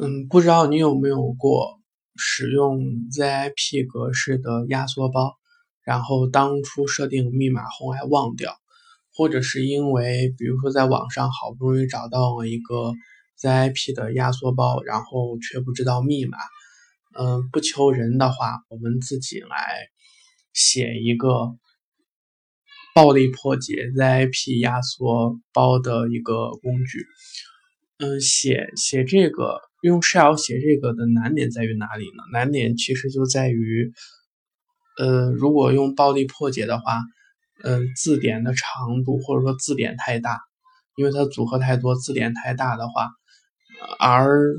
嗯，不知道你有没有过使用 ZIP 格式的压缩包，然后当初设定密码后还忘掉，或者是因为比如说在网上好不容易找到了一个 ZIP 的压缩包，然后却不知道密码。嗯，不求人的话，我们自己来写一个暴力破解 ZIP 压缩包的一个工具。嗯，写写这个。用 shell 写这个的难点在于哪里呢？难点其实就在于，呃，如果用暴力破解的话，呃，字典的长度或者说字典太大，因为它组合太多，字典太大的话，而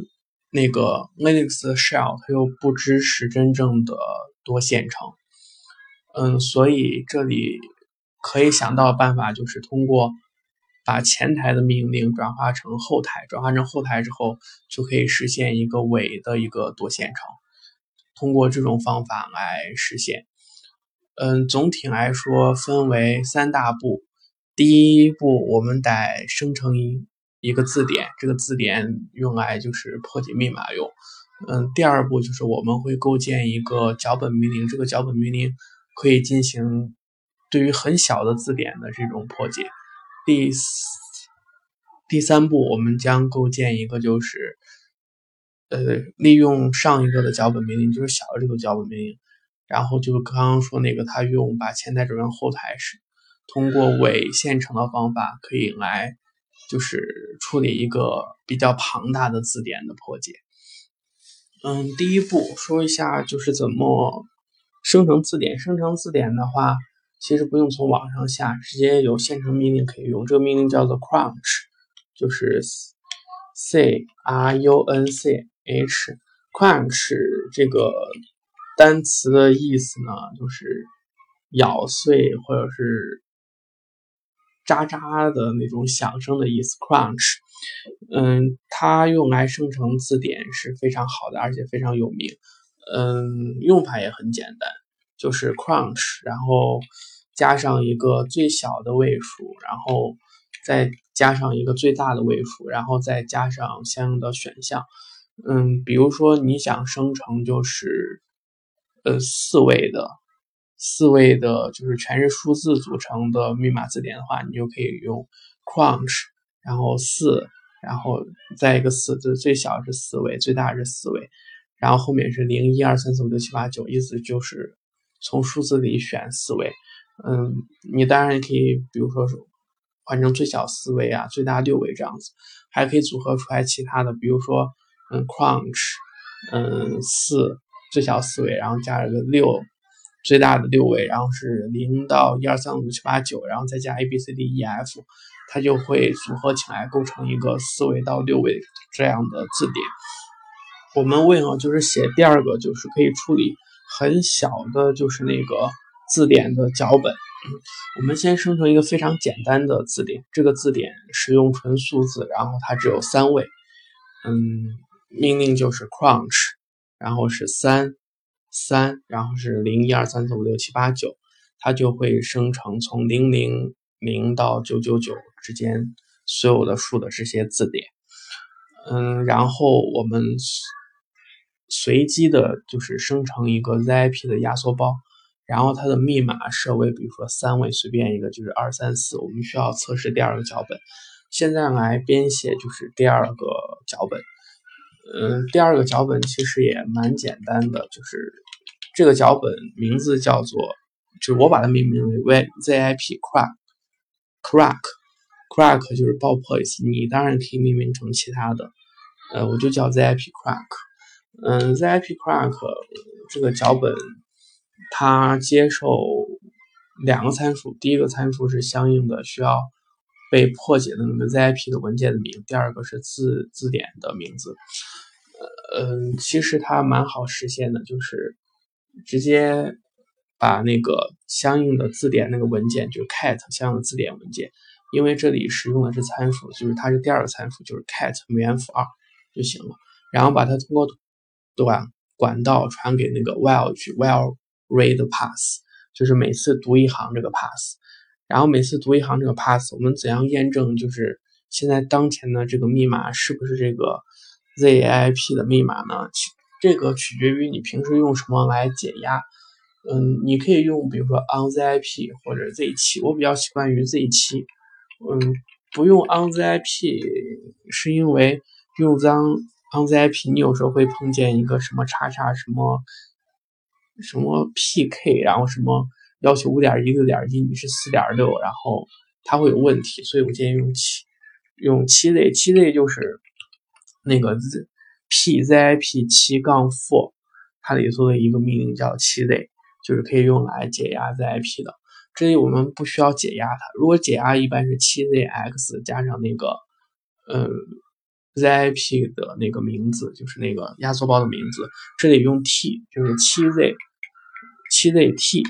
那个 Linux shell 它又不支持真正的多线程，嗯，所以这里可以想到的办法就是通过。把前台的命令转化成后台，转化成后台之后，就可以实现一个伪的一个多线程。通过这种方法来实现。嗯，总体来说分为三大步。第一步，我们得生成一一个字典，这个字典用来就是破解密码用。嗯，第二步就是我们会构建一个脚本命令，这个脚本命令可以进行对于很小的字典的这种破解。第第三步，我们将构建一个，就是呃，利用上一个的脚本命令，就是小的这个脚本命令，然后就刚刚说那个，他用把前台转成后台是，通过伪线程的方法，可以来就是处理一个比较庞大的字典的破解。嗯，第一步说一下，就是怎么生成字典。生成字典的话。其实不用从网上下，直接有现成命令可以用。这个命令叫做 crunch，就是 c r u n c h。crunch 这个单词的意思呢，就是咬碎或者是渣渣的那种响声的意思。crunch，嗯，它用来生成字典是非常好的，而且非常有名。嗯，用法也很简单。就是 crunch，然后加上一个最小的位数，然后再加上一个最大的位数，然后再加上相应的选项。嗯，比如说你想生成就是呃四位的，四位的就是全是数字组成的密码字典的话，你就可以用 crunch，然后四，然后再一个四字，最小是四位，最大是四位，然后后面是零一二三四五六七八九，意思就是。从数字里选四位，嗯，你当然也可以，比如说换成最小四位啊，最大六位这样子，还可以组合出来其他的，比如说，嗯，crunch，嗯，四最小四位，然后加了个六，最大的六位，然后是零到一二三五六七八九，然后再加 a b c d e f，它就会组合起来构成一个四位到六位这样的字典。我们为了就是写第二个，就是可以处理。很小的，就是那个字典的脚本。我们先生成一个非常简单的字典，这个字典使用纯数字，然后它只有三位。嗯，命令就是 crunch，然后是三三，然后是零一二三四五六七八九，它就会生成从零零零到九九九之间所有的数的这些字典。嗯，然后我们。随机的，就是生成一个 ZIP 的压缩包，然后它的密码设为，比如说三位，随便一个，就是二三四。我们需要测试第二个脚本，现在来编写就是第二个脚本。嗯，第二个脚本其实也蛮简单的，就是这个脚本名字叫做，就是我把它命名为 ZIP Crack，Crack，Crack 就是爆破意思。你当然可以命名成其他的，呃，我就叫 ZIP Crack。嗯，ZIP Crack 这个脚本，它接受两个参数，第一个参数是相应的需要被破解的那个 ZIP 的文件的名，第二个是字字典的名字。嗯，其实它蛮好实现的，就是直接把那个相应的字典那个文件，就是 cat 相应的字典文件，因为这里使用的是参数，就是它是第二个参数，就是 cat 元符二就行了，然后把它通过。段管道传给那个 while 去 while read pass，就是每次读一行这个 pass，然后每次读一行这个 pass，我们怎样验证就是现在当前的这个密码是不是这个 zip 的密码呢？这个取决于你平时用什么来解压。嗯，你可以用比如说 onzip 或者 z7，我比较习惯于 z7。嗯，不用 onzip 是因为用脏 onzip 你有时候会碰见一个什么叉叉什么什么 pk，然后什么要求五点一六点一，你是四点六，然后它会有问题，所以我建议用七用七 z，七 z 就是那个 pzip 七杠 for，它里头的一个命令叫七 z，就是可以用来解压 zip 的。这里我们不需要解压它，如果解压一般是七 zx 加上那个嗯 zip 的那个名字，就是那个压缩包的名字。这里用 t 就是七 z 七 z t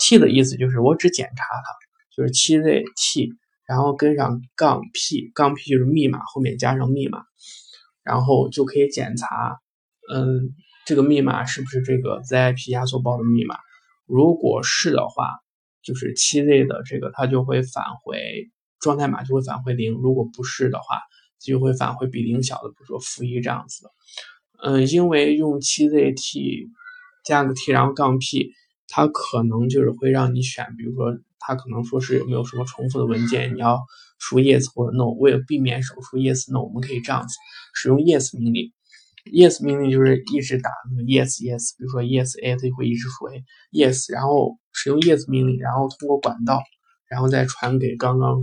t 的意思就是我只检查它，就是七 z t，然后跟上杠 p 杠 p 就是密码后面加上密码。然后就可以检查，嗯，这个密码是不是这个 zip 压缩包的密码？如果是的话，就是七 z 的这个它就会返回状态码就会返回零；如果不是的话，就会返回比零小的，比如说负一这样子的。嗯，因为用七 z t 加个 t 然后杠 p，它可能就是会让你选，比如说它可能说是有没有什么重复的文件，你要输 yes 或者 no。为了避免手输 yes no，我们可以这样子。使用 yes 命令，yes 命令就是一直打那个 yes yes，比如说 yes a 会一直输 a yes，然后使用 yes 命令，然后通过管道，然后再传给刚刚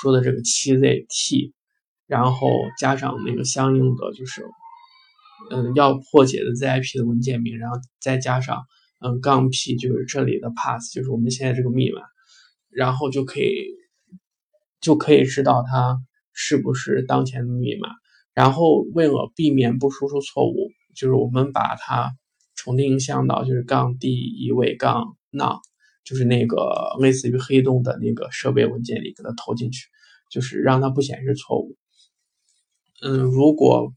说的这个七 z t，然后加上那个相应的就是嗯要破解的 zip 的文件名，然后再加上嗯杠 p 就是这里的 pass，就是我们现在这个密码，然后就可以就可以知道它是不是当前的密码。然后为了避免不输出错误，就是我们把它重定向到就是杠第一位杠 none，就是那个类似于黑洞的那个设备文件里给它投进去，就是让它不显示错误。嗯，如果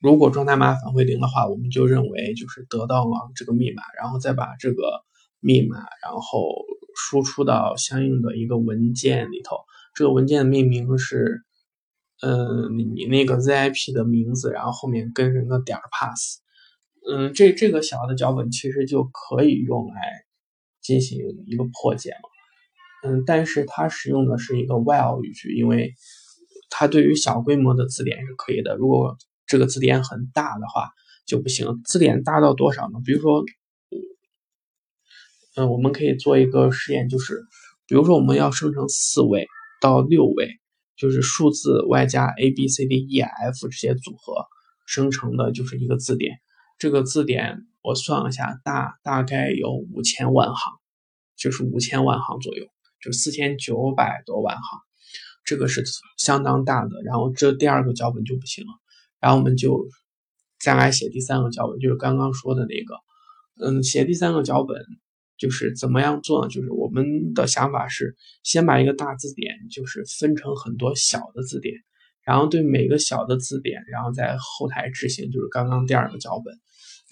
如果状态码返回零的话，我们就认为就是得到了这个密码，然后再把这个密码然后输出到相应的一个文件里头。这个文件的命名是。嗯，你那个 zip 的名字，然后后面跟上个点 pass，嗯，这这个小的脚本其实就可以用来进行一个破解嘛，嗯，但是它使用的是一个 while 语句，因为它对于小规模的字典是可以的，如果这个字典很大的话就不行。字典大到多少呢？比如说，嗯，我们可以做一个实验，就是比如说我们要生成四位到六位。就是数字外加 a b c d e f 这些组合生成的，就是一个字典。这个字典我算了一下，大大概有五千万行，就是五千万行左右，就四千九百多万行，这个是相当大的。然后这第二个脚本就不行了，然后我们就再来写第三个脚本，就是刚刚说的那个，嗯，写第三个脚本。就是怎么样做呢？就是我们的想法是，先把一个大字典就是分成很多小的字典，然后对每个小的字典，然后在后台执行，就是刚刚第二个脚本。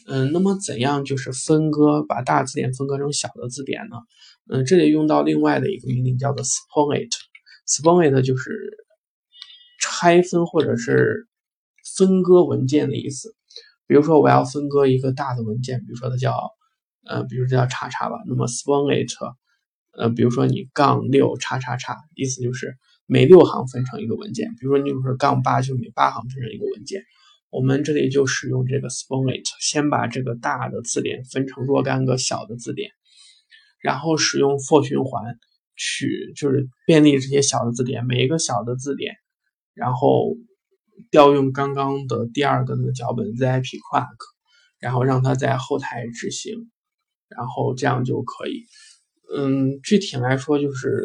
嗯，那么怎样就是分割，把大字典分割成小的字典呢？嗯，这里用到另外的一个命令叫做 split。Split 就是拆分或者是分割文件的意思。比如说我要分割一个大的文件，比如说它叫。呃，比如这叫叉叉吧，那么 split，呃，比如说你杠六叉叉叉，意思就是每六行分成一个文件。比如说你比如说杠八，就每八行分成一个文件。我们这里就使用这个 split，先把这个大的字典分成若干个小的字典，然后使用 for 循环取，就是便利这些小的字典，每一个小的字典，然后调用刚刚的第二个那个脚本 zip crack，然后让它在后台执行。然后这样就可以，嗯，具体来说就是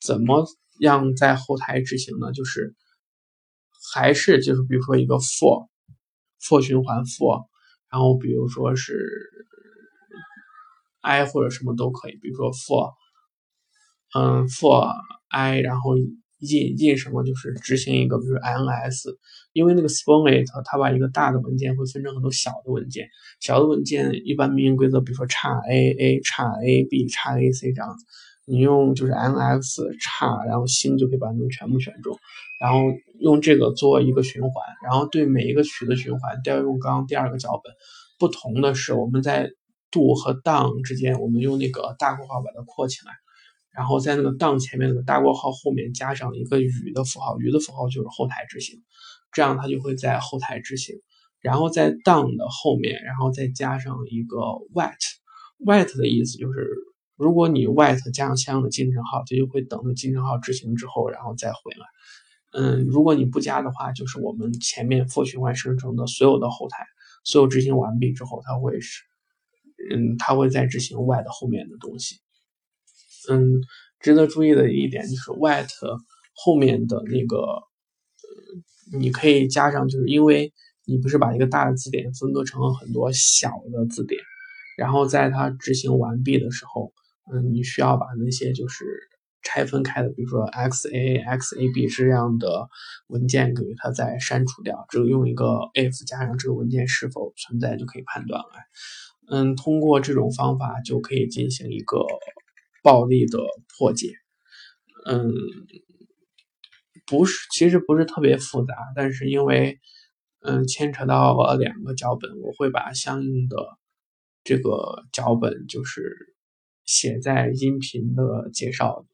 怎么样在后台执行呢？就是还是就是比如说一个 for for 循环 for，然后比如说是 i 或者什么都可以，比如说 for，嗯 for i，然后。印印什么就是执行一个，比如 ins，因为那个 split 它把一个大的文件会分成很多小的文件，小的文件一般命令规则，比如说叉 a a 叉 a b 叉 a c 这样子，你用就是 NX 叉，然后星就可以把它们全部选中，然后用这个做一个循环，然后对每一个曲的循环都要用刚刚第二个脚本。不同的是，我们在 do 和 down 之间，我们用那个大括号把它括起来，然后在那个 down 前面那个大括号后面加上一个雨的符号，雨的符号就是后台执行，这样它就会在后台执行。然后在 down 的后面，然后再加上一个 wait，wait 的意思就是，如果你 wait 加上相应的进程号，它就会等着进程号执行之后，然后再回来。嗯，如果你不加的话，就是我们前面 for 循环生成的所有的后台，所有执行完毕之后，它会是，嗯，它会在执行 wait 后面的东西。嗯，值得注意的一点就是 wait 后面的那个，你可以加上，就是因为。你不是把一个大的字典分割成了很多小的字典，然后在它执行完毕的时候，嗯，你需要把那些就是拆分开的，比如说 x a x a b 这样的文件给它再删除掉。只用一个 if 加上这个文件是否存在就可以判断了。嗯，通过这种方法就可以进行一个暴力的破解。嗯，不是，其实不是特别复杂，但是因为。嗯，牵扯到了两个脚本，我会把相应的这个脚本就是写在音频的介绍里